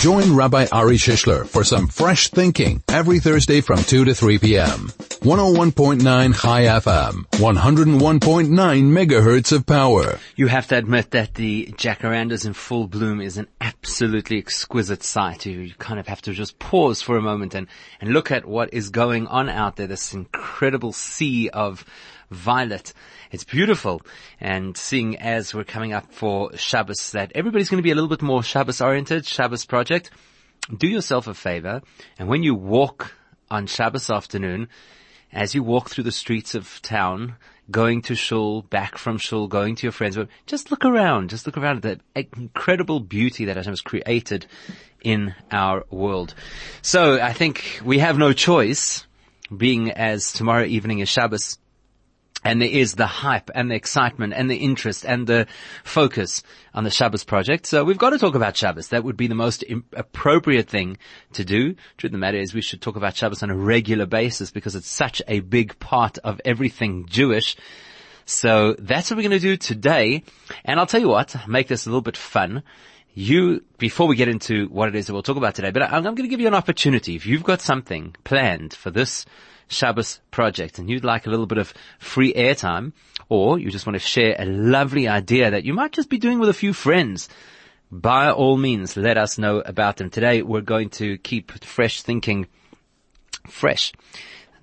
Join Rabbi Ari Shishler for some fresh thinking every Thursday from 2 to 3 p.m. 101.9 Chai FM, 101.9 megahertz of power. You have to admit that the jacarandas in full bloom is an absolutely exquisite sight. You kind of have to just pause for a moment and, and look at what is going on out there. This incredible sea of violet. It's beautiful. And seeing as we're coming up for Shabbos that everybody's going to be a little bit more Shabbos oriented, Shabbos project, do yourself a favor. And when you walk on Shabbos afternoon, as you walk through the streets of town, going to shul, back from shul, going to your friends, just look around, just look around at the incredible beauty that Hashem has created in our world. So I think we have no choice, being as tomorrow evening is Shabbos, and there is the hype and the excitement and the interest and the focus on the Shabbos project. So we've got to talk about Shabbos. That would be the most appropriate thing to do. Truth of the matter is we should talk about Shabbos on a regular basis because it's such a big part of everything Jewish. So that's what we're going to do today. And I'll tell you what, make this a little bit fun. You, before we get into what it is that we'll talk about today, but I'm, I'm going to give you an opportunity. If you've got something planned for this Shabbos project and you'd like a little bit of free airtime or you just want to share a lovely idea that you might just be doing with a few friends, by all means, let us know about them. Today we're going to keep fresh thinking fresh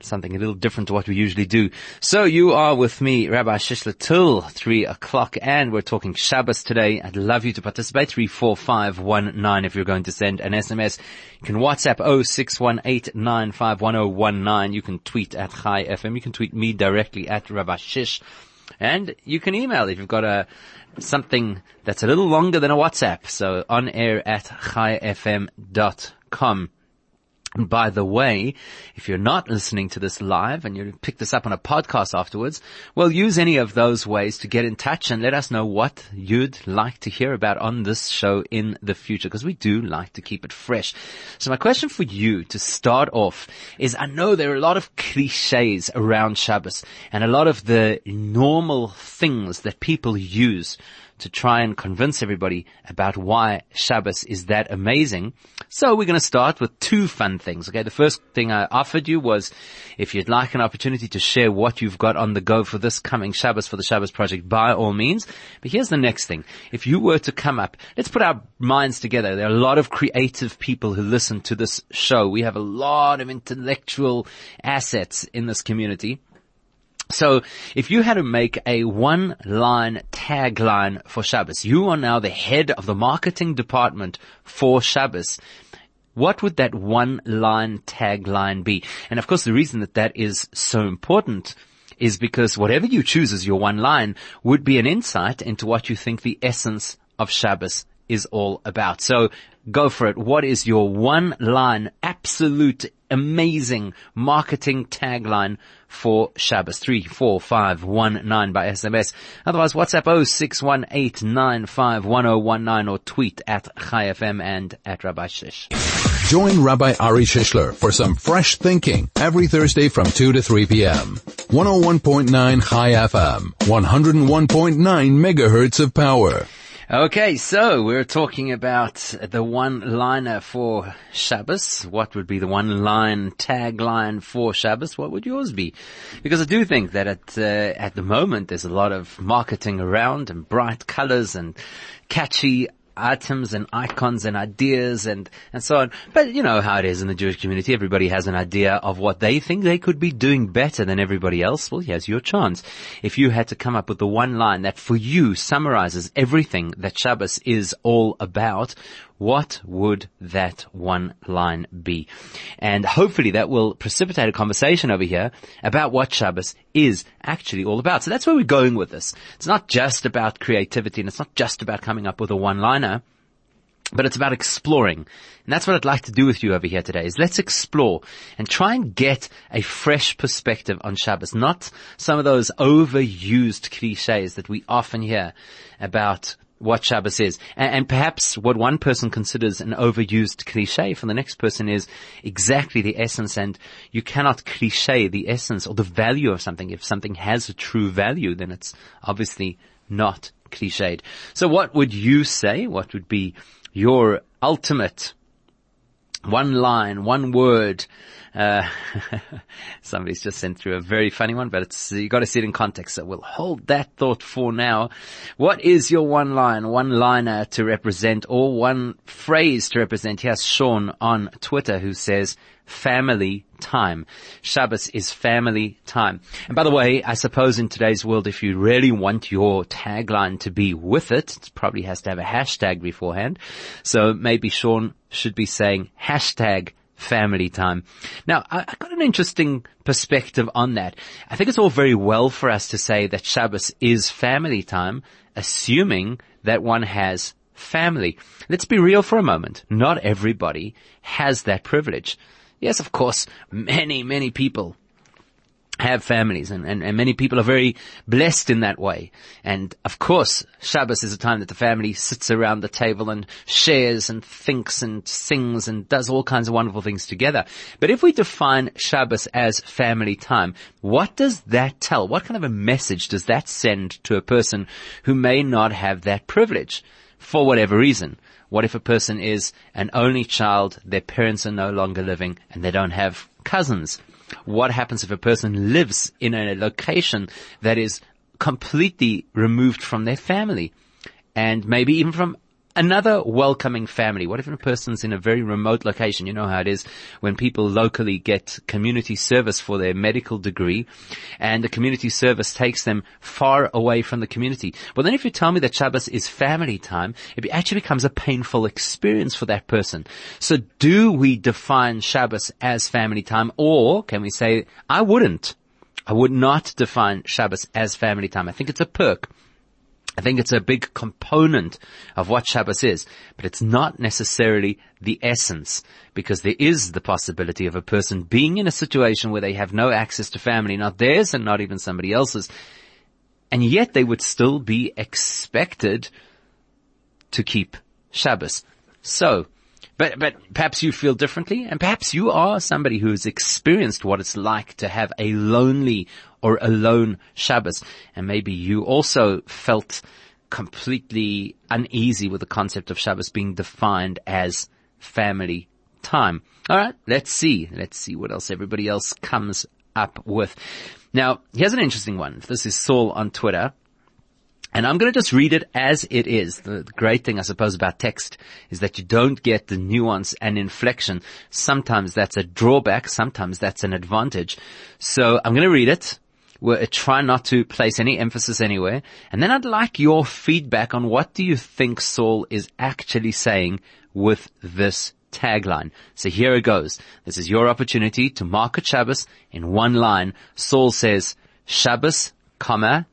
something a little different to what we usually do. So you are with me, Rabbi Shishler, till three o'clock, and we're talking Shabbos today. I'd love you to participate. Three four five one nine. If you're going to send an SMS, you can WhatsApp 0618951019. You can tweet at Chai FM. You can tweet me directly at Rabbi Shish, and you can email if you've got a something that's a little longer than a WhatsApp. So on air at chaifm.com. And by the way, if you're not listening to this live and you pick this up on a podcast afterwards, well, use any of those ways to get in touch and let us know what you'd like to hear about on this show in the future, because we do like to keep it fresh. So my question for you to start off is, I know there are a lot of cliches around Shabbos and a lot of the normal things that people use to try and convince everybody about why Shabbos is that amazing. So we're going to start with two fun things. Okay. The first thing I offered you was if you'd like an opportunity to share what you've got on the go for this coming Shabbos for the Shabbos project, by all means. But here's the next thing. If you were to come up, let's put our minds together. There are a lot of creative people who listen to this show. We have a lot of intellectual assets in this community. So if you had to make a one line tagline for Shabbos, you are now the head of the marketing department for Shabbos. What would that one line tagline be? And of course the reason that that is so important is because whatever you choose as your one line would be an insight into what you think the essence of Shabbos is all about. So go for it. What is your one line, absolute, amazing marketing tagline for Shabbos? 34519 by SMS. Otherwise, WhatsApp 0618951019 or tweet at ChaiFM and at Rabbi Shish. Join Rabbi Ari Shishler for some fresh thinking every Thursday from 2 to 3 p.m. 101.9 Chai FM, 101.9 megahertz of power. Okay, so we're talking about the one-liner for Shabbos. What would be the one-line tagline for Shabbos? What would yours be? Because I do think that at uh, at the moment there's a lot of marketing around and bright colors and catchy items and icons and ideas and, and so on. But you know how it is in the Jewish community. Everybody has an idea of what they think they could be doing better than everybody else. Well, here's your chance. If you had to come up with the one line that for you summarizes everything that Shabbos is all about, what would that one line be? And hopefully that will precipitate a conversation over here about what Shabbos is actually all about. So that's where we're going with this. It's not just about creativity and it's not just about coming up with a one-liner but it's about exploring. And that's what I'd like to do with you over here today is let's explore and try and get a fresh perspective on Shabbos, not some of those overused cliches that we often hear about what Shabbos is. And, and, perhaps what one person considers an overused cliche for the next person is exactly the essence and you cannot cliche the essence or the value of something. If something has a true value, then it's obviously not cliched. So what would you say? What would be your ultimate one line, one word. Uh, somebody's just sent through a very funny one, but it's, you gotta see it in context. So we'll hold that thought for now. What is your one line, one liner to represent or one phrase to represent? Here's Sean on Twitter who says, family time. Shabbos is family time. And by the way, I suppose in today's world, if you really want your tagline to be with it, it probably has to have a hashtag beforehand. So maybe Sean should be saying hashtag family time. Now, I, I got an interesting perspective on that. I think it's all very well for us to say that Shabbos is family time, assuming that one has family. Let's be real for a moment. Not everybody has that privilege. Yes, of course, many, many people have families and, and, and, many people are very blessed in that way. And of course, Shabbos is a time that the family sits around the table and shares and thinks and sings and does all kinds of wonderful things together. But if we define Shabbos as family time, what does that tell? What kind of a message does that send to a person who may not have that privilege for whatever reason? What if a person is an only child, their parents are no longer living, and they don't have cousins? What happens if a person lives in a location that is completely removed from their family? And maybe even from another welcoming family. What if a person's in a very remote location? You know how it is when people locally get community service for their medical degree and the community service takes them far away from the community. Well, then if you tell me that Shabbos is family time, it actually becomes a painful experience for that person. So do we define Shabbos as family time or can we say, I wouldn't. I would not define Shabbos as family time. I think it's a perk. I think it's a big component of what Shabbos is, but it's not necessarily the essence because there is the possibility of a person being in a situation where they have no access to family, not theirs and not even somebody else's, and yet they would still be expected to keep Shabbos. So, but, but perhaps you feel differently and perhaps you are somebody who has experienced what it's like to have a lonely or alone Shabbos. And maybe you also felt completely uneasy with the concept of Shabbos being defined as family time. All right, let's see. Let's see what else everybody else comes up with. Now, here's an interesting one. This is Saul on Twitter. And I'm going to just read it as it is. The, great thing, I suppose, about text is that you don't get the nuance and inflection. Sometimes that's a drawback. Sometimes that's an advantage. So I'm going to read it we uh, try not to place any emphasis anywhere. And then I'd like your feedback on what do you think Saul is actually saying with this tagline. So here it goes. This is your opportunity to mark a Shabbos in one line. Saul says, Shabbos, comma,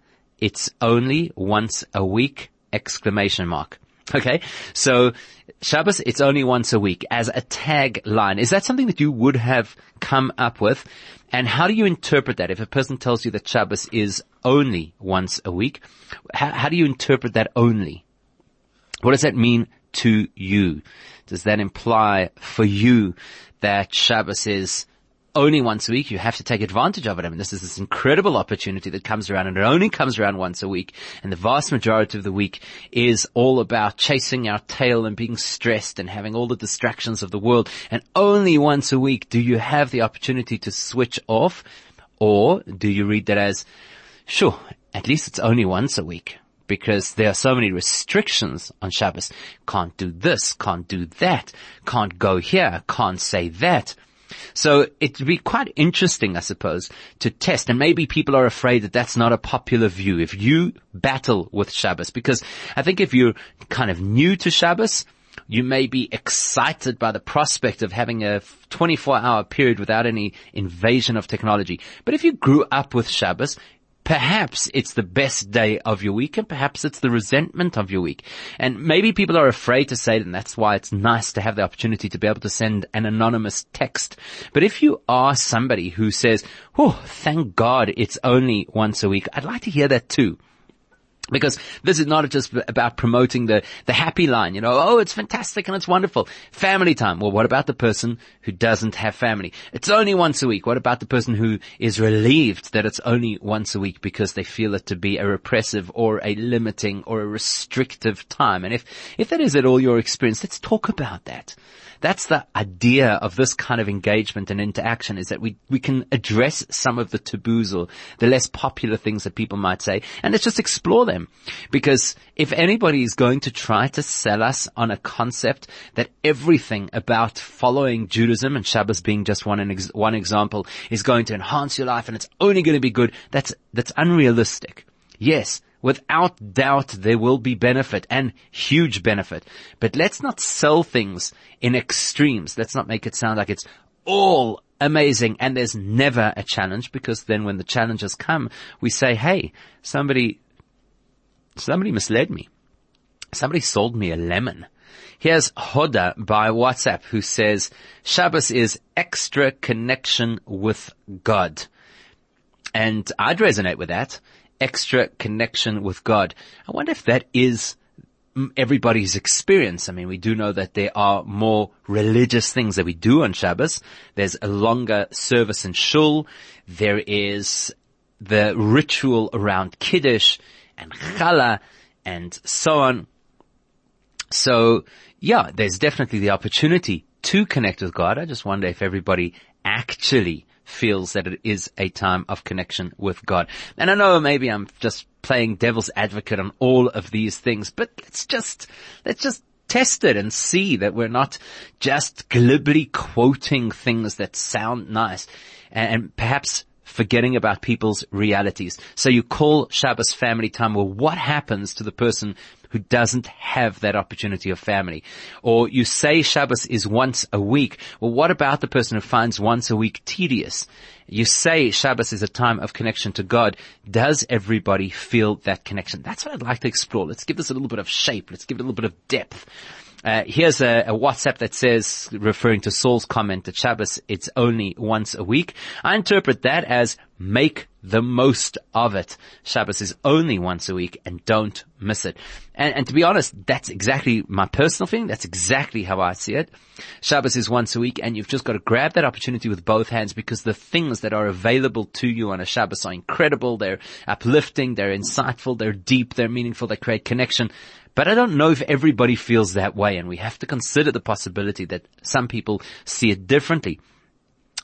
it's only once a week, exclamation mark. Okay. So Shabbos, it's only once a week as a tagline. Is that something that you would have come up with? And how do you interpret that? If a person tells you that Shabbos is only once a week, how, how do you interpret that only? What does that mean to you? Does that imply for you that Shabbos is only once a week. You have to take advantage of it. I mean, this is this incredible opportunity that comes around and it only comes around once a week. And the vast majority of the week is all about chasing our tail and being stressed and having all the distractions of the world. And only once a week do you have the opportunity to switch off or do you read that as, sure, at least it's only once a week because there are so many restrictions on Shabbos. Can't do this, can't do that, can't go here, can't say that. So it'd be quite interesting, I suppose, to test. And maybe people are afraid that that's not a popular view. If you battle with Shabbos, because I think if you're kind of new to Shabbos, you may be excited by the prospect of having a 24 hour period without any invasion of technology. But if you grew up with Shabbos, Perhaps it's the best day of your week and perhaps it's the resentment of your week. And maybe people are afraid to say it and that's why it's nice to have the opportunity to be able to send an anonymous text. But if you are somebody who says, oh, thank God it's only once a week, I'd like to hear that too. Because this is not just about promoting the, the happy line, you know, oh, it's fantastic and it's wonderful. Family time. Well, what about the person who doesn't have family? It's only once a week. What about the person who is relieved that it's only once a week because they feel it to be a repressive or a limiting or a restrictive time? And if, if that is at all your experience, let's talk about that. That's the idea of this kind of engagement and interaction is that we, we can address some of the taboos or the less popular things that people might say and let's just explore them. Because if anybody is going to try to sell us on a concept that everything about following Judaism and Shabbos being just one, one example is going to enhance your life and it's only going to be good, that's, that's unrealistic. Yes, Without doubt, there will be benefit and huge benefit. But let's not sell things in extremes. Let's not make it sound like it's all amazing and there's never a challenge because then when the challenges come, we say, hey, somebody, somebody misled me. Somebody sold me a lemon. Here's Hoda by WhatsApp who says, Shabbos is extra connection with God. And I'd resonate with that extra connection with God. I wonder if that is everybody's experience. I mean, we do know that there are more religious things that we do on Shabbos. There's a longer service in Shul. There is the ritual around Kiddush and Challah and so on. So yeah, there's definitely the opportunity to connect with God. I just wonder if everybody actually feels that it is a time of connection with God. And I know maybe I'm just playing devil's advocate on all of these things, but let's just, let's just test it and see that we're not just glibly quoting things that sound nice and perhaps forgetting about people's realities. So you call Shabbos family time. Well, what happens to the person who doesn't have that opportunity of family. Or you say Shabbos is once a week. Well, what about the person who finds once a week tedious? You say Shabbos is a time of connection to God. Does everybody feel that connection? That's what I'd like to explore. Let's give this a little bit of shape. Let's give it a little bit of depth. Uh, here's a, a, WhatsApp that says, referring to Saul's comment that Shabbos, it's only once a week. I interpret that as make the most of it. Shabbos is only once a week and don't miss it. And, and to be honest, that's exactly my personal thing. That's exactly how I see it. Shabbos is once a week and you've just got to grab that opportunity with both hands because the things that are available to you on a Shabbos are incredible. They're uplifting. They're insightful. They're deep. They're meaningful. They create connection. But I don't know if everybody feels that way and we have to consider the possibility that some people see it differently.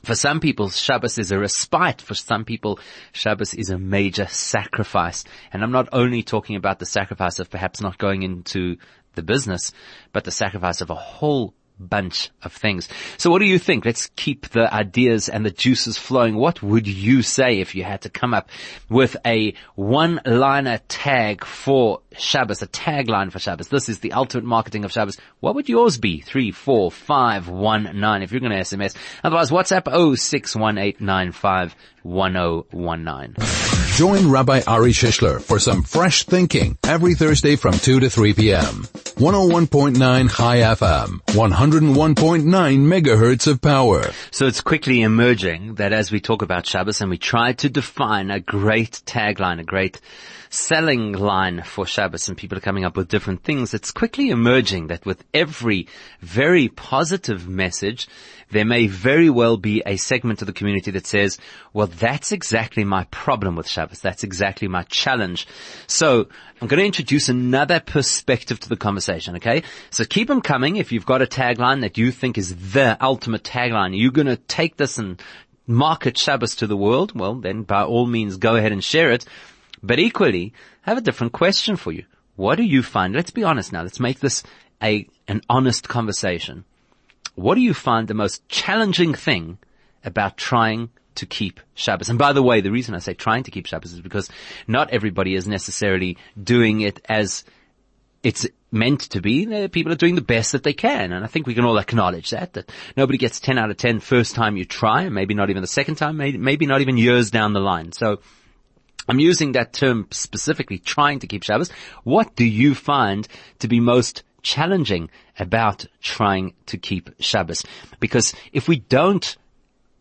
For some people, Shabbos is a respite. For some people, Shabbos is a major sacrifice. And I'm not only talking about the sacrifice of perhaps not going into the business, but the sacrifice of a whole bunch of things. So what do you think? Let's keep the ideas and the juices flowing. What would you say if you had to come up with a one-liner tag for Shabbos, a tagline for Shabbos? This is the ultimate marketing of Shabbos. What would yours be? Three, four, five, one, nine. If you're going to SMS, otherwise WhatsApp 0618951019. Join Rabbi Ari Shishler for some fresh thinking every Thursday from 2 to 3 p.m. 101.9 Chai FM, 101.9 megahertz of power. So it's quickly emerging that as we talk about Shabbos and we try to define a great tagline, a great selling line for Shabbos and people are coming up with different things, it's quickly emerging that with every very positive message, there may very well be a segment of the community that says, well, that's exactly my problem with Shabbos. That's exactly my challenge. So I'm going to introduce another perspective to the conversation. Okay. So keep them coming. If you've got a tagline that you think is the ultimate tagline, you're going to take this and market Shabbos to the world. Well, then by all means, go ahead and share it. But equally, I have a different question for you. What do you find? Let's be honest now. Let's make this a, an honest conversation. What do you find the most challenging thing about trying to keep Shabbos? And by the way, the reason I say trying to keep Shabbos is because not everybody is necessarily doing it as it's meant to be. Uh, people are doing the best that they can. And I think we can all acknowledge that, that nobody gets 10 out of 10 first time you try, maybe not even the second time, maybe, maybe not even years down the line. So I'm using that term specifically, trying to keep Shabbos. What do you find to be most challenging about trying to keep Shabbos? Because if we don't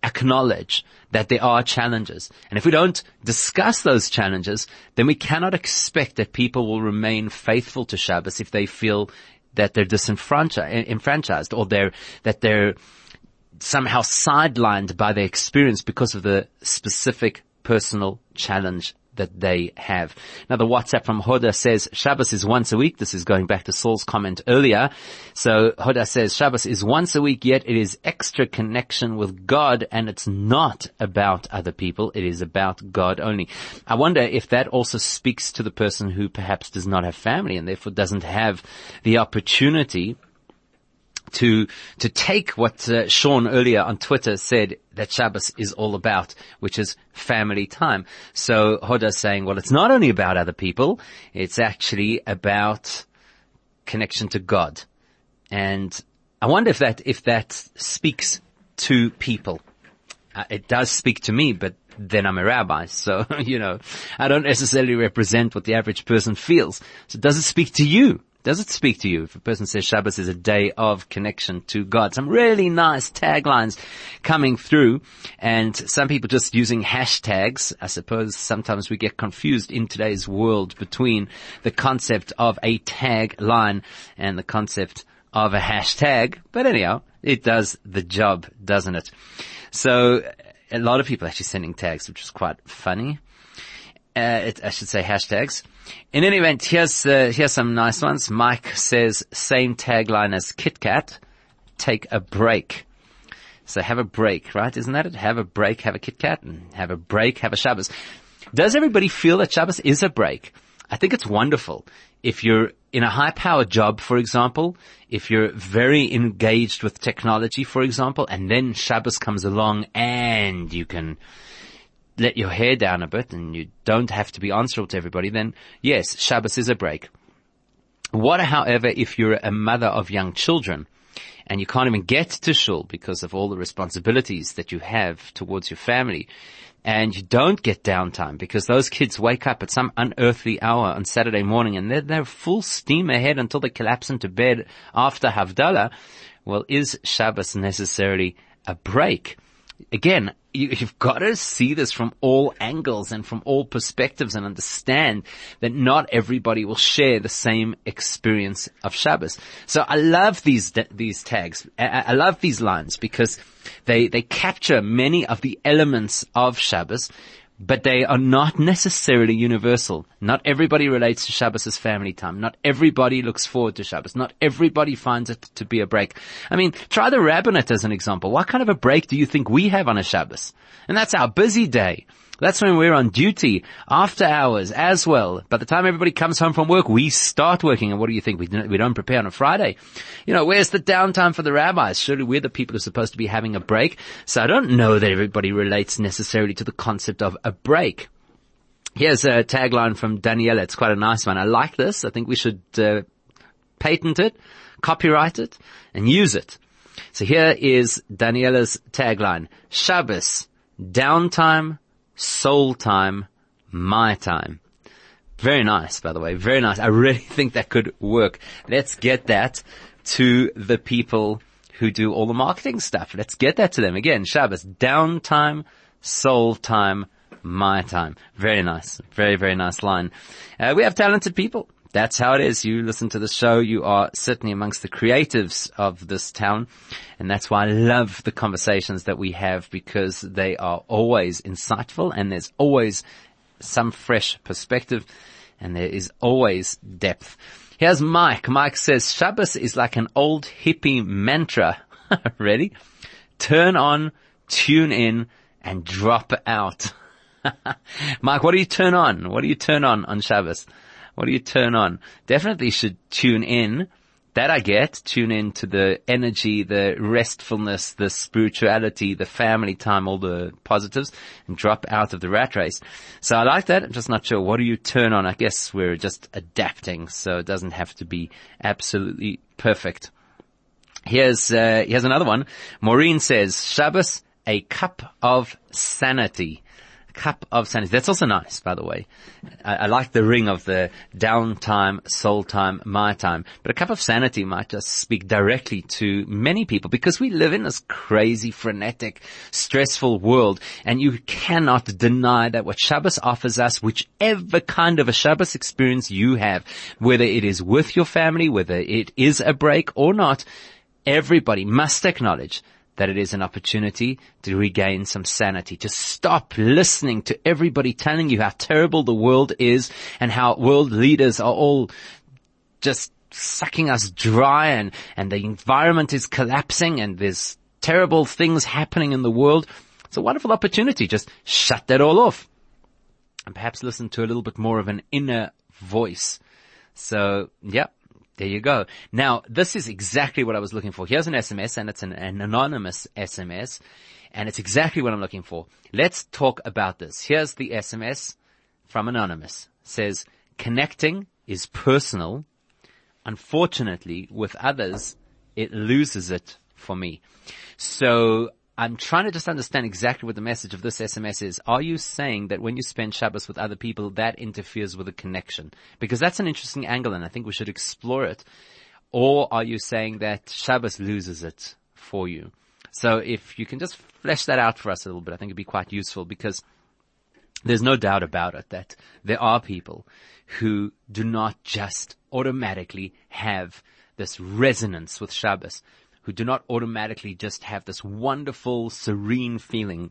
acknowledge that there are challenges. And if we don't discuss those challenges, then we cannot expect that people will remain faithful to Shabbos if they feel that they're disenfranchised eh, or they're, that they're somehow sidelined by their experience because of the specific personal challenge that they have. Now the WhatsApp from Hoda says Shabbos is once a week. This is going back to Saul's comment earlier. So Hoda says Shabbos is once a week, yet it is extra connection with God and it's not about other people. It is about God only. I wonder if that also speaks to the person who perhaps does not have family and therefore doesn't have the opportunity to to take what uh, Sean earlier on Twitter said that Shabbos is all about, which is family time. So Hoda saying, well, it's not only about other people, it's actually about connection to God. And I wonder if that if that speaks to people. Uh, it does speak to me, but then I'm a rabbi. So, you know, I don't necessarily represent what the average person feels. So does it speak to you? Does it speak to you if a person says Shabbos is a day of connection to God? Some really nice taglines coming through and some people just using hashtags. I suppose sometimes we get confused in today's world between the concept of a tagline and the concept of a hashtag. But anyhow, it does the job, doesn't it? So a lot of people actually sending tags, which is quite funny. Uh, it, I should say hashtags. In any event, here's uh, here's some nice ones. Mike says same tagline as KitKat, take a break. So have a break, right? Isn't that it? Have a break, have a KitKat, and have a break, have a Shabbos. Does everybody feel that Shabbos is a break? I think it's wonderful. If you're in a high powered job, for example, if you're very engaged with technology, for example, and then Shabbos comes along and you can let your hair down a bit and you don't have to be answerable to everybody, then yes, Shabbos is a break. What, however, if you're a mother of young children and you can't even get to shul because of all the responsibilities that you have towards your family and you don't get downtime because those kids wake up at some unearthly hour on Saturday morning and they're, they're full steam ahead until they collapse into bed after Havdalah, well, is Shabbos necessarily a break? Again, you, have got to see this from all angles and from all perspectives and understand that not everybody will share the same experience of Shabbos. So I love these, these tags. I, love these lines because they, they capture many of the elements of Shabbos but they are not necessarily universal. Not everybody relates to Shabbos as family time. Not everybody looks forward to Shabbos. Not everybody finds it to be a break. I mean, try the rabbinate as an example. What kind of a break do you think we have on a Shabbos? And that's our busy day. That's when we're on duty after hours as well. By the time everybody comes home from work, we start working. And what do you think? We don't, we don't prepare on a Friday. You know, where's the downtime for the rabbis? Surely we're the people who are supposed to be having a break. So I don't know that everybody relates necessarily to the concept of a break. Here's a tagline from Daniela. It's quite a nice one. I like this. I think we should uh, patent it, copyright it, and use it. So here is Daniela's tagline. Shabbos, downtime, soul time, my time. Very nice, by the way. Very nice. I really think that could work. Let's get that to the people who do all the marketing stuff. Let's get that to them. Again, Shabbos, downtime, soul time, my time. Very nice. Very, very nice line. Uh, we have talented people that's how it is. You listen to the show, you are certainly amongst the creatives of this town. And that's why I love the conversations that we have because they are always insightful and there's always some fresh perspective and there is always depth. Here's Mike. Mike says Shabbos is like an old hippie mantra. Ready? Turn on, tune in and drop out. Mike, what do you turn on? What do you turn on on Shabbos? What do you turn on? Definitely should tune in. That I get. Tune in to the energy, the restfulness, the spirituality, the family time, all the positives and drop out of the rat race. So I like that. I'm just not sure. What do you turn on? I guess we're just adapting. So it doesn't have to be absolutely perfect. Here's, uh, here's another one. Maureen says, Shabbos, a cup of sanity cup of sanity. That's also nice, by the way. I, I, like the ring of the downtime, soul time, my time. But a cup of sanity might just speak directly to many people because we live in this crazy, frenetic, stressful world. And you cannot deny that what Shabbos offers us, whichever kind of a Shabbos experience you have, whether it is with your family, whether it is a break or not, everybody must acknowledge that it is an opportunity to regain some sanity, to stop listening to everybody telling you how terrible the world is and how world leaders are all just sucking us dry and, and the environment is collapsing and there's terrible things happening in the world. It's a wonderful opportunity. Just shut that all off and perhaps listen to a little bit more of an inner voice. So, yeah, there you go. Now, this is exactly what I was looking for. Here's an SMS and it's an, an anonymous SMS and it's exactly what I'm looking for. Let's talk about this. Here's the SMS from anonymous. It says, connecting is personal. Unfortunately, with others, it loses it for me. So I'm trying to just understand exactly what the message of this SMS is. Are you saying that when you spend Shabbos with other people, that interferes with a connection? Because that's an interesting angle and I think we should explore it. Or are you saying that Shabbos loses it for you? So if you can just flesh that out for us a little bit, I think it'd be quite useful because there's no doubt about it that there are people who do not just automatically have this resonance with Shabbos who do not automatically just have this wonderful, serene feeling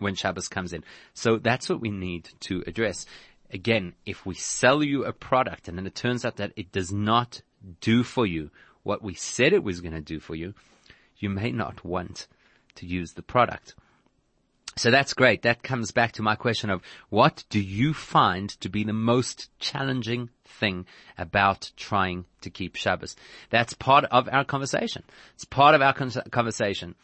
when Shabbos comes in. So that's what we need to address. Again, if we sell you a product and then it turns out that it does not do for you what we said it was going to do for you, you may not want to use the product. So that's great. That comes back to my question of what do you find to be the most challenging thing about trying to keep Shabbos? That's part of our conversation. It's part of our conversation.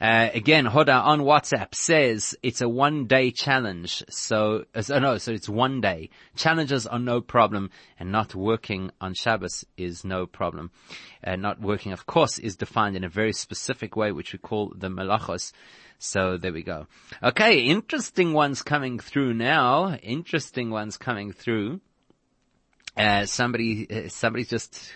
Uh, again, Hoda on WhatsApp says it's a one day challenge. So, uh, no, so it's one day. Challenges are no problem and not working on Shabbos is no problem. Uh, not working, of course, is defined in a very specific way, which we call the malachos. So there we go. Okay, interesting ones coming through now. Interesting ones coming through. Uh, somebody, uh, somebody just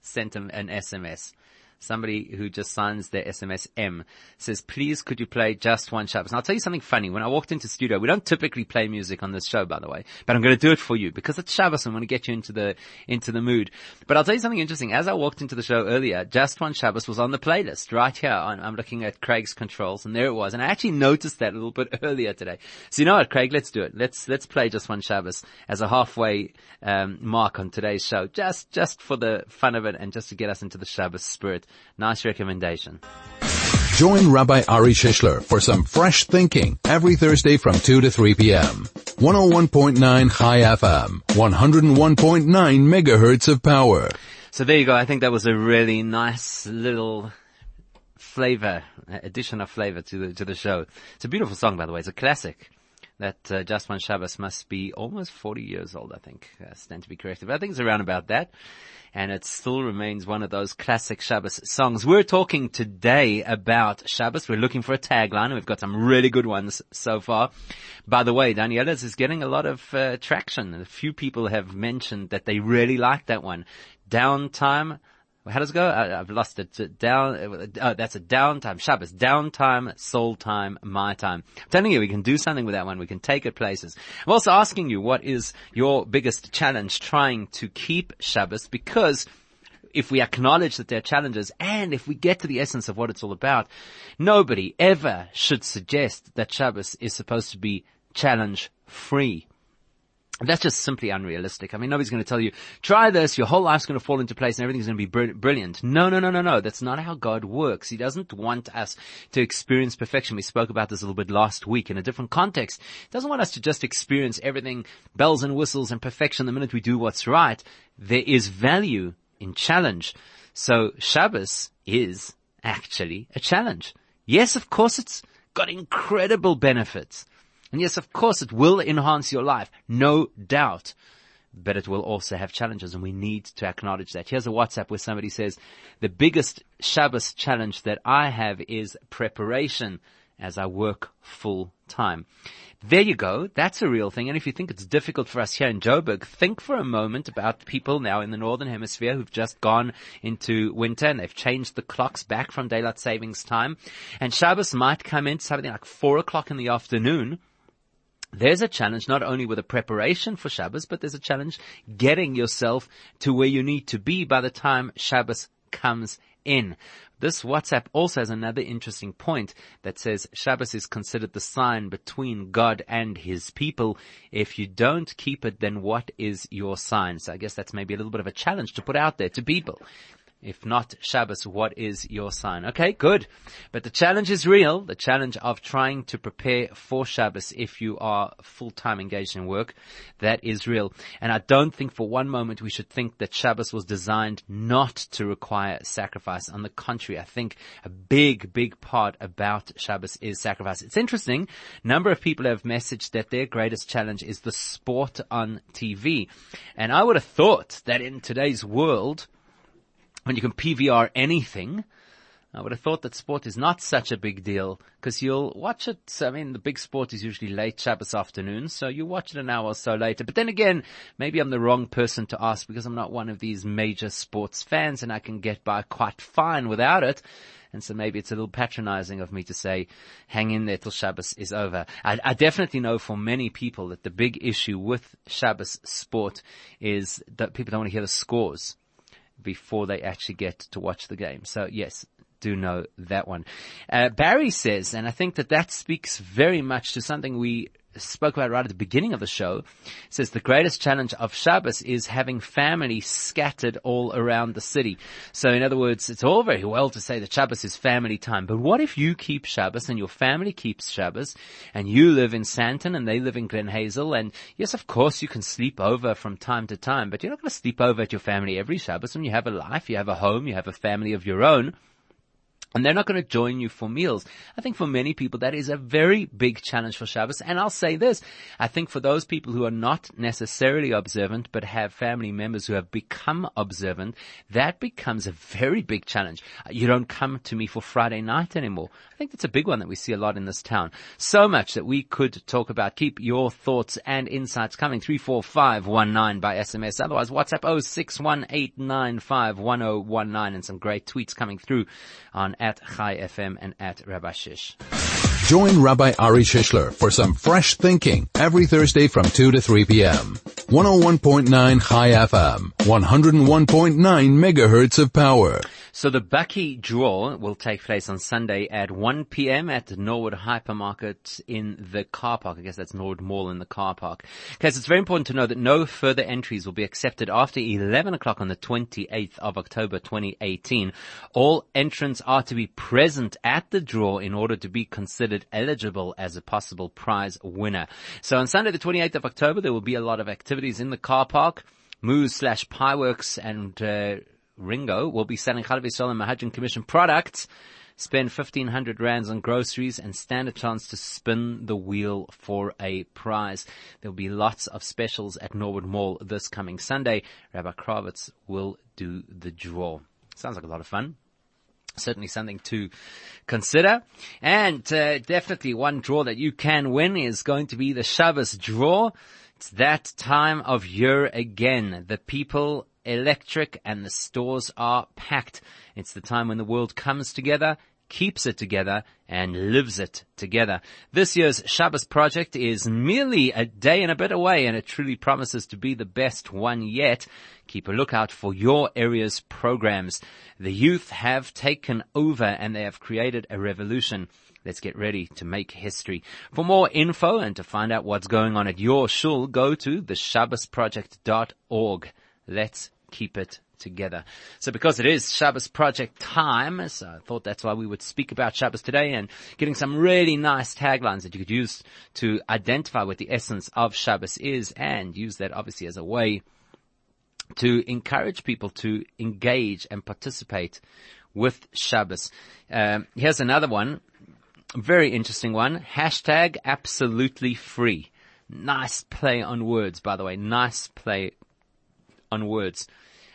sent him an SMS somebody who just signs their SMS M says, please could you play just one Shabbos? And I'll tell you something funny. When I walked into studio, we don't typically play music on this show, by the way, but I'm going to do it for you because it's Shabbos and I want to get you into the, into the mood. But I'll tell you something interesting. As I walked into the show earlier, just one Shabbos was on the playlist right here. I'm looking at Craig's controls and there it was. And I actually noticed that a little bit earlier today. So you know what, Craig, let's do it. Let's, let's play just one Shabbos as a halfway, um, mark on today's show. Just, just for the fun of it and just to get us into the Shabbos spirit. Nice recommendation. Join Rabbi Ari Shishler for some fresh thinking every Thursday from 2 to 3 p.m. 101.9 Chai FM, 101.9 megahertz of power. So there you go. I think that was a really nice little flavor, addition of flavor to the, to the show. It's a beautiful song, by the way. It's a classic. That uh, Just One Shabbos must be almost 40 years old, I think. I stand to be corrected. But I think it's around about that and it still remains one of those classic Shabbos songs. We're talking today about Shabbos. We're looking for a tagline and we've got some really good ones so far. By the way, Daniela's is getting a lot of uh, traction. A few people have mentioned that they really like that one. Downtime how does it go? Uh, I, have lost it. Down. Oh, that's a downtime. Shabbos. Downtime. Soul time. My time. I'm telling you, we can do something with that one. We can take it places. I'm also asking you, what is your biggest challenge trying to keep Shabbos? Because if we acknowledge that there are challenges and if we get to the essence of what it's all about, nobody ever should suggest that Shabbos is supposed to be challenge free. That's just simply unrealistic. I mean, nobody's going to tell you, try this, your whole life's going to fall into place and everything's going to be br- brilliant. No, no, no, no, no. That's not how God works. He doesn't want us to experience perfection. We spoke about this a little bit last week in a different context. He doesn't want us to just experience everything bells and whistles and perfection the minute we do what's right. There is value in challenge. So Shabbos is actually a challenge. Yes, of course it's got incredible benefits. And yes, of course, it will enhance your life, no doubt. But it will also have challenges and we need to acknowledge that. Here's a WhatsApp where somebody says, the biggest Shabbos challenge that I have is preparation as I work full time. There you go. That's a real thing. And if you think it's difficult for us here in Joburg, think for a moment about people now in the Northern Hemisphere who've just gone into winter and they've changed the clocks back from daylight savings time. And Shabbos might come in something like four o'clock in the afternoon. There's a challenge not only with the preparation for Shabbos, but there's a challenge getting yourself to where you need to be by the time Shabbos comes in. This WhatsApp also has another interesting point that says Shabbos is considered the sign between God and his people. If you don't keep it, then what is your sign? So I guess that's maybe a little bit of a challenge to put out there to people. If not Shabbos, what is your sign? Okay, good. But the challenge is real. The challenge of trying to prepare for Shabbos if you are full-time engaged in work, that is real. And I don't think for one moment we should think that Shabbos was designed not to require sacrifice. On the contrary, I think a big, big part about Shabbos is sacrifice. It's interesting. Number of people have messaged that their greatest challenge is the sport on TV. And I would have thought that in today's world, when you can PVR anything, I would have thought that sport is not such a big deal because you'll watch it. I mean, the big sport is usually late Shabbos afternoon, so you watch it an hour or so later. But then again, maybe I'm the wrong person to ask because I'm not one of these major sports fans and I can get by quite fine without it. And so maybe it's a little patronizing of me to say, hang in there till Shabbos is over. I, I, definitely know for many people that the big issue with Shabbos sport is that people don't want to hear the scores before they actually get to watch the game. So yes, do know that one. Uh, Barry says, and I think that that speaks very much to something we spoke about right at the beginning of the show, says the greatest challenge of Shabbos is having family scattered all around the city. So in other words, it's all very well to say that Shabbos is family time, but what if you keep Shabbos and your family keeps Shabbos and you live in Sandton and they live in Glen Hazel and yes, of course you can sleep over from time to time, but you're not going to sleep over at your family every Shabbos when you have a life, you have a home, you have a family of your own and they're not going to join you for meals. I think for many people that is a very big challenge for Shabbos. And I'll say this, I think for those people who are not necessarily observant but have family members who have become observant, that becomes a very big challenge. Uh, you don't come to me for Friday night anymore. I think that's a big one that we see a lot in this town. So much that we could talk about. Keep your thoughts and insights coming 34519 by SMS. Otherwise, WhatsApp 0618951019 and some great tweets coming through on at Chai FM and at Rabbi Shish. Join Rabbi Ari Shishler for some fresh thinking every Thursday from 2 to 3 p.m. 101.9 Chai FM, 101.9 megahertz of power. So the Bucky draw will take place on Sunday at 1 p.m. at the Norwood Hypermarket in the car park. I guess that's Norwood Mall in the car park. Okay, so it's very important to know that no further entries will be accepted after 11 o'clock on the 28th of October 2018. All entrants are to be present at the draw in order to be considered eligible as a possible prize winner. So on Sunday the 28th of October there will be a lot of activities in the car park. Moose slash Pieworks and uh, Ringo will be selling Chalav Yisrael and Commission products. Spend 1500 rands on groceries and stand a chance to spin the wheel for a prize. There'll be lots of specials at Norwood Mall this coming Sunday. Rabbi Kravitz will do the draw. Sounds like a lot of fun certainly something to consider. And uh, definitely one draw that you can win is going to be the Shabbos draw. It's that time of year again. The people electric and the stores are packed. It's the time when the world comes together, keeps it together, and lives it together. This year's Shabbos project is merely a day and a bit away and it truly promises to be the best one yet. Keep a lookout for your area's programs. The youth have taken over and they have created a revolution. Let's get ready to make history. For more info and to find out what's going on at your shul, go to theshabbosproject.org. Let's keep it together. So because it is Shabbos project time, so I thought that's why we would speak about Shabbos today and getting some really nice taglines that you could use to identify what the essence of Shabbos is and use that obviously as a way to encourage people to engage and participate with Shabbos. Um, here's another one, very interesting one. Hashtag absolutely free. Nice play on words, by the way. Nice play on words.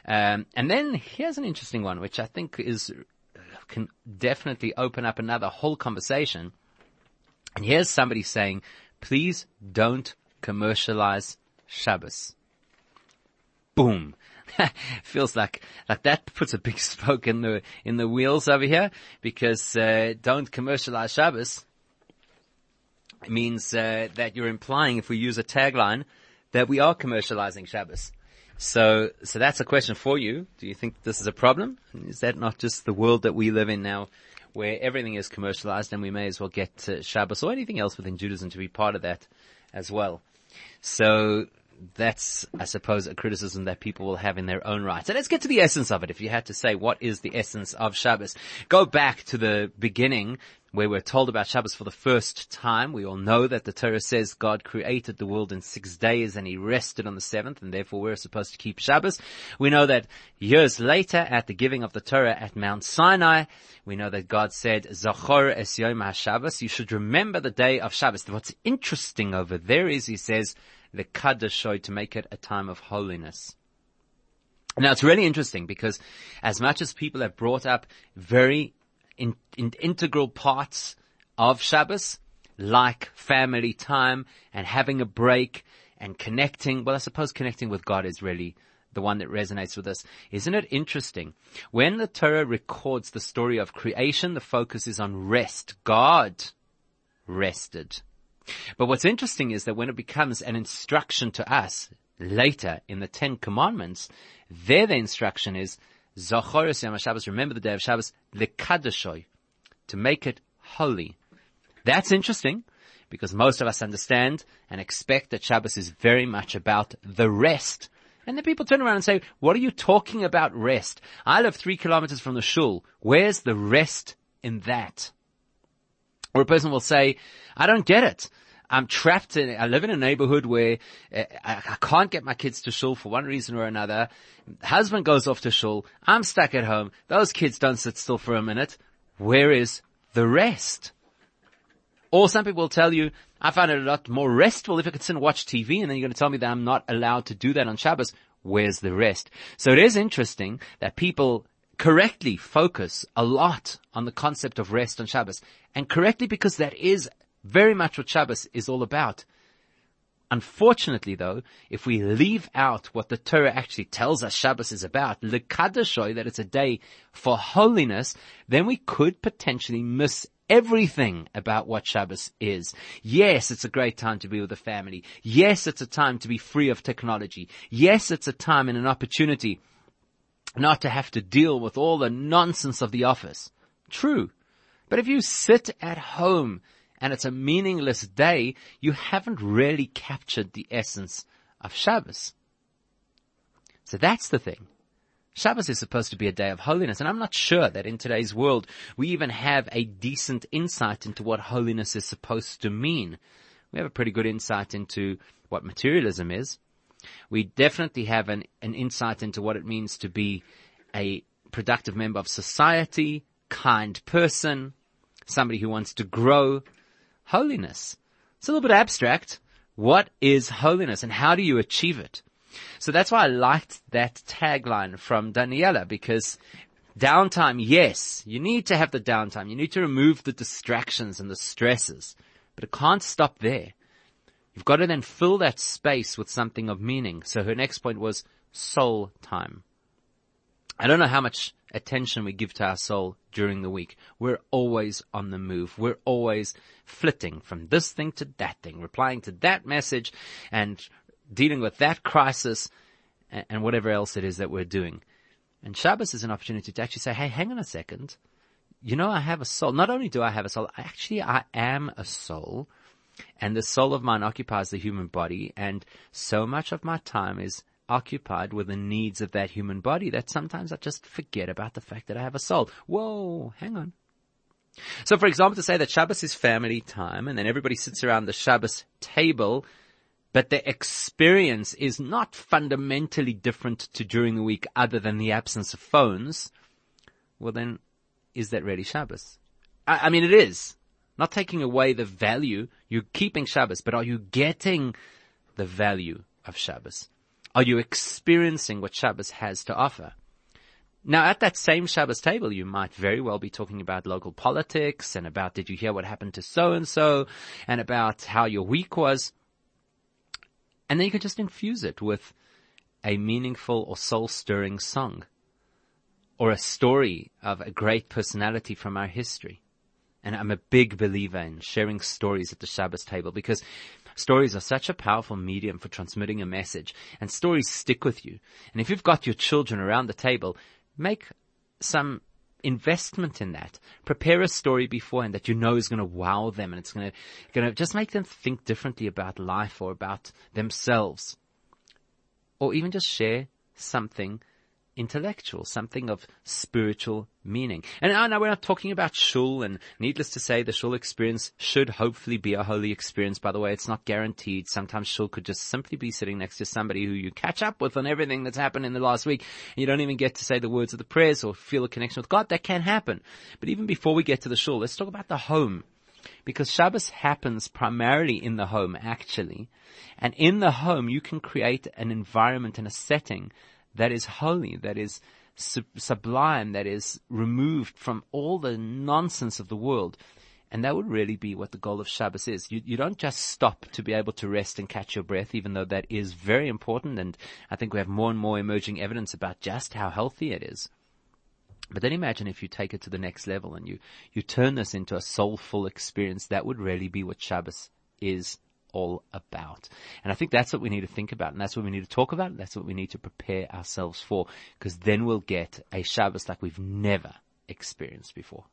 Um, and then here's an interesting one, which I think is can definitely open up another whole conversation. And here's somebody saying, please don't commercialize Shabbos. Boom. Feels like, like that puts a big spoke in the, in the wheels over here because, uh, don't commercialize Shabbos means, uh, that you're implying if we use a tagline that we are commercializing Shabbos. So, so that's a question for you. Do you think this is a problem? Is that not just the world that we live in now where everything is commercialized and we may as well get uh, Shabbos or anything else within Judaism to be part of that as well? So that's, I suppose, a criticism that people will have in their own right. So let's get to the essence of it. If you had to say what is the essence of Shabbos, go back to the beginning where we're told about Shabbos for the first time. We all know that the Torah says God created the world in six days and he rested on the seventh and therefore we're supposed to keep Shabbos. We know that years later at the giving of the Torah at Mount Sinai, we know that God said, Zachor es yom HaShabbos, you should remember the day of Shabbos. What's interesting over there is he says, the Kaddish to make it a time of holiness. Now it's really interesting because as much as people have brought up very in, in integral parts of Shabbos, like family time and having a break and connecting. Well, I suppose connecting with God is really the one that resonates with us. Isn't it interesting? When the Torah records the story of creation, the focus is on rest. God rested. But what's interesting is that when it becomes an instruction to us later in the Ten Commandments, there the instruction is Zachoris Yom Shabbos, remember the day of Shabbos, lekadashoy, to make it holy. That's interesting because most of us understand and expect that Shabbos is very much about the rest. And then people turn around and say, what are you talking about rest? I live three kilometers from the shul. Where's the rest in that? Or a person will say, I don't get it. I'm trapped in, I live in a neighborhood where uh, I can't get my kids to shul for one reason or another. Husband goes off to shul. I'm stuck at home. Those kids don't sit still for a minute. Where is the rest? Or some people will tell you, I find it a lot more restful if I could sit and watch TV and then you're going to tell me that I'm not allowed to do that on Shabbos. Where's the rest? So it is interesting that people correctly focus a lot on the concept of rest on Shabbos and correctly because that is very much what Shabbos is all about. Unfortunately though, if we leave out what the Torah actually tells us Shabbos is about, lekadashoy, that it's a day for holiness, then we could potentially miss everything about what Shabbos is. Yes, it's a great time to be with the family. Yes, it's a time to be free of technology. Yes, it's a time and an opportunity not to have to deal with all the nonsense of the office. True. But if you sit at home and it's a meaningless day, you haven't really captured the essence of Shabbos. So that's the thing. Shabbos is supposed to be a day of holiness, and I'm not sure that in today's world we even have a decent insight into what holiness is supposed to mean. We have a pretty good insight into what materialism is. We definitely have an, an insight into what it means to be a productive member of society, kind person, somebody who wants to grow, holiness. It's a little bit abstract. What is holiness and how do you achieve it? So that's why I liked that tagline from Daniela because downtime, yes, you need to have the downtime. You need to remove the distractions and the stresses, but it can't stop there. You've got to then fill that space with something of meaning. So her next point was soul time. I don't know how much attention we give to our soul during the week. We're always on the move. We're always flitting from this thing to that thing, replying to that message and dealing with that crisis and whatever else it is that we're doing. And Shabbos is an opportunity to actually say, hey, hang on a second. You know, I have a soul. Not only do I have a soul, actually I am a soul. And the soul of mine occupies the human body and so much of my time is occupied with the needs of that human body that sometimes I just forget about the fact that I have a soul. Whoa, hang on. So for example, to say that Shabbos is family time and then everybody sits around the Shabbos table, but the experience is not fundamentally different to during the week other than the absence of phones, well then, is that really Shabbos? I, I mean, it is. Not taking away the value, you're keeping Shabbos, but are you getting the value of Shabbos? Are you experiencing what Shabbos has to offer? Now at that same Shabbos table, you might very well be talking about local politics and about did you hear what happened to so and so and about how your week was. And then you could just infuse it with a meaningful or soul stirring song or a story of a great personality from our history. And I'm a big believer in sharing stories at the Shabbos table because stories are such a powerful medium for transmitting a message and stories stick with you. And if you've got your children around the table, make some investment in that. Prepare a story beforehand that you know is going to wow them and it's going to, going to just make them think differently about life or about themselves. Or even just share something intellectual, something of spiritual meaning. And I know we're not talking about shul, and needless to say, the shul experience should hopefully be a holy experience. By the way, it's not guaranteed. Sometimes shul could just simply be sitting next to somebody who you catch up with on everything that's happened in the last week, and you don't even get to say the words of the prayers or feel a connection with God. That can happen. But even before we get to the shul, let's talk about the home. Because Shabbos happens primarily in the home, actually. And in the home, you can create an environment and a setting that is holy, that is sublime, that is removed from all the nonsense of the world. And that would really be what the goal of Shabbos is. You, you don't just stop to be able to rest and catch your breath, even though that is very important. And I think we have more and more emerging evidence about just how healthy it is. But then imagine if you take it to the next level and you, you turn this into a soulful experience. That would really be what Shabbos is all about. And I think that's what we need to think about and that's what we need to talk about. And that's what we need to prepare ourselves for because then we'll get a Shabbos like we've never experienced before.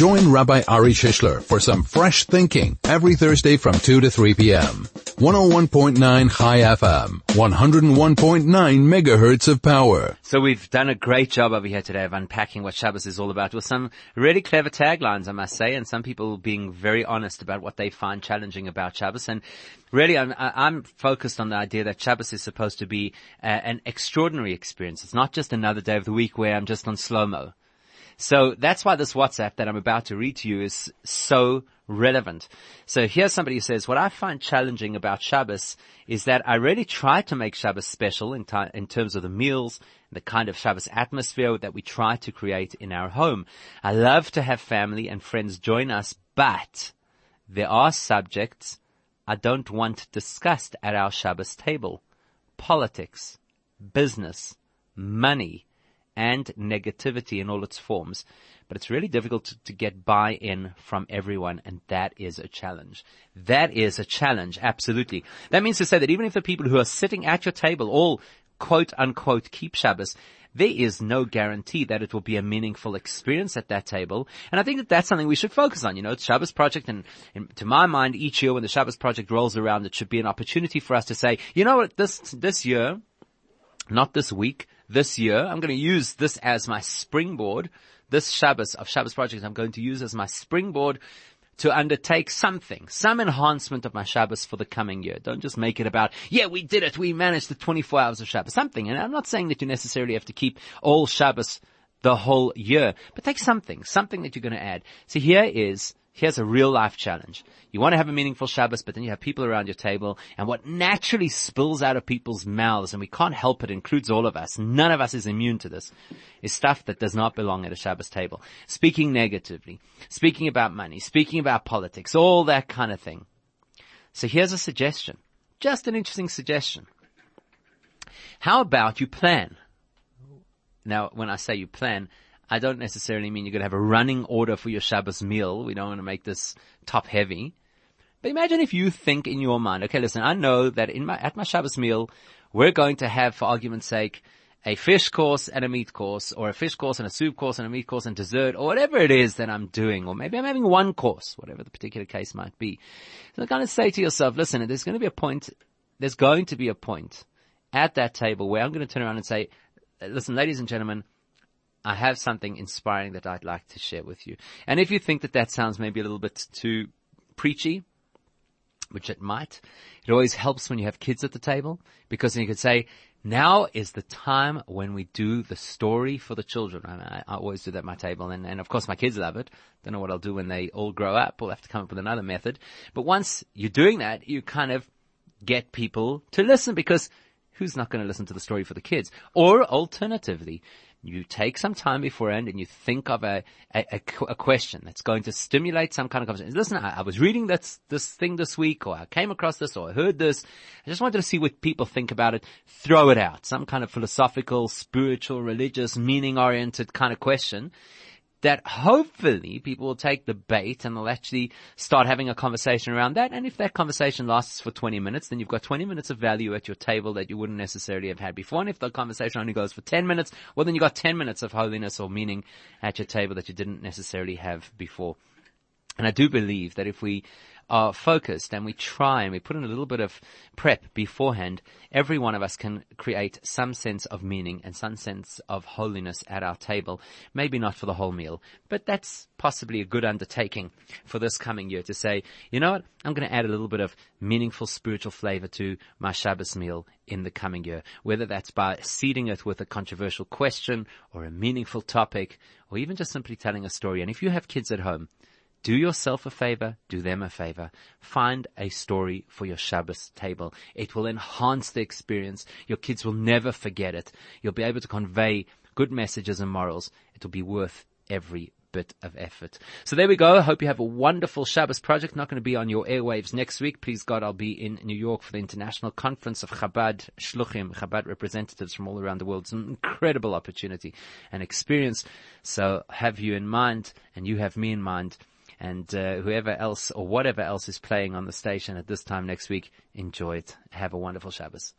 Join Rabbi Ari Shishler for some fresh thinking every Thursday from 2 to 3 p.m. 101.9 Chai FM, 101.9 megahertz of power. So we've done a great job over here today of unpacking what Shabbos is all about with some really clever taglines, I must say, and some people being very honest about what they find challenging about Shabbos. And really, I'm, I'm focused on the idea that Shabbos is supposed to be uh, an extraordinary experience. It's not just another day of the week where I'm just on slow-mo. So that's why this WhatsApp that I'm about to read to you is so relevant. So here's somebody who says, what I find challenging about Shabbos is that I really try to make Shabbos special in, t- in terms of the meals, the kind of Shabbos atmosphere that we try to create in our home. I love to have family and friends join us, but there are subjects I don't want discussed at our Shabbos table. Politics, business, money, and negativity in all its forms. But it's really difficult to, to get buy-in from everyone, and that is a challenge. That is a challenge, absolutely. That means to say that even if the people who are sitting at your table all quote unquote keep Shabbos, there is no guarantee that it will be a meaningful experience at that table. And I think that that's something we should focus on. You know, it's Shabbos Project and, and, to my mind, each year when the Shabbos Project rolls around, it should be an opportunity for us to say, you know what, this, this year, not this week, this year. I'm going to use this as my springboard. This Shabbos of Shabbos project I'm going to use as my springboard to undertake something, some enhancement of my Shabbos for the coming year. Don't just make it about, yeah, we did it. We managed the 24 hours of Shabbos. Something. And I'm not saying that you necessarily have to keep all Shabbos the whole year, but take something, something that you're going to add. So here is Here's a real life challenge. You want to have a meaningful Shabbos, but then you have people around your table, and what naturally spills out of people's mouths, and we can't help it, includes all of us, none of us is immune to this, is stuff that does not belong at a Shabbos table. Speaking negatively, speaking about money, speaking about politics, all that kind of thing. So here's a suggestion. Just an interesting suggestion. How about you plan? Now, when I say you plan, I don't necessarily mean you're going to have a running order for your Shabbos meal. We don't want to make this top heavy. But imagine if you think in your mind, okay, listen, I know that in my, at my Shabbos meal, we're going to have, for argument's sake, a fish course and a meat course, or a fish course and a soup course and a meat course and dessert, or whatever it is that I'm doing, or maybe I'm having one course, whatever the particular case might be. So kind of say to yourself, listen, there's going to be a point, there's going to be a point at that table where I'm going to turn around and say, listen, ladies and gentlemen, I have something inspiring that I'd like to share with you. And if you think that that sounds maybe a little bit too preachy, which it might, it always helps when you have kids at the table because then you could say, now is the time when we do the story for the children. I, I always do that at my table and, and of course my kids love it. Don't know what I'll do when they all grow up. We'll have to come up with another method. But once you're doing that, you kind of get people to listen because who's not going to listen to the story for the kids? Or alternatively, you take some time beforehand and you think of a, a, a, question that's going to stimulate some kind of conversation. Listen, I, I, was reading this, this thing this week or I came across this or I heard this. I just wanted to see what people think about it. Throw it out. Some kind of philosophical, spiritual, religious, meaning oriented kind of question that hopefully people will take the bait and they'll actually start having a conversation around that. And if that conversation lasts for 20 minutes, then you've got 20 minutes of value at your table that you wouldn't necessarily have had before. And if the conversation only goes for 10 minutes, well then you've got 10 minutes of holiness or meaning at your table that you didn't necessarily have before. And I do believe that if we are focused and we try and we put in a little bit of prep beforehand, every one of us can create some sense of meaning and some sense of holiness at our table. Maybe not for the whole meal, but that's possibly a good undertaking for this coming year to say, you know what, I'm going to add a little bit of meaningful spiritual flavor to my Shabbos meal in the coming year, whether that's by seeding it with a controversial question or a meaningful topic or even just simply telling a story. And if you have kids at home, do yourself a favor, do them a favor. Find a story for your Shabbos table. It will enhance the experience. Your kids will never forget it. You'll be able to convey good messages and morals. It will be worth every bit of effort. So there we go. I hope you have a wonderful Shabbos project. Not going to be on your airwaves next week. Please God, I'll be in New York for the International Conference of Chabad Shluchim, Chabad representatives from all around the world. It's an incredible opportunity and experience. So have you in mind and you have me in mind and uh, whoever else or whatever else is playing on the station at this time next week, enjoy it. Have a wonderful Shabbos.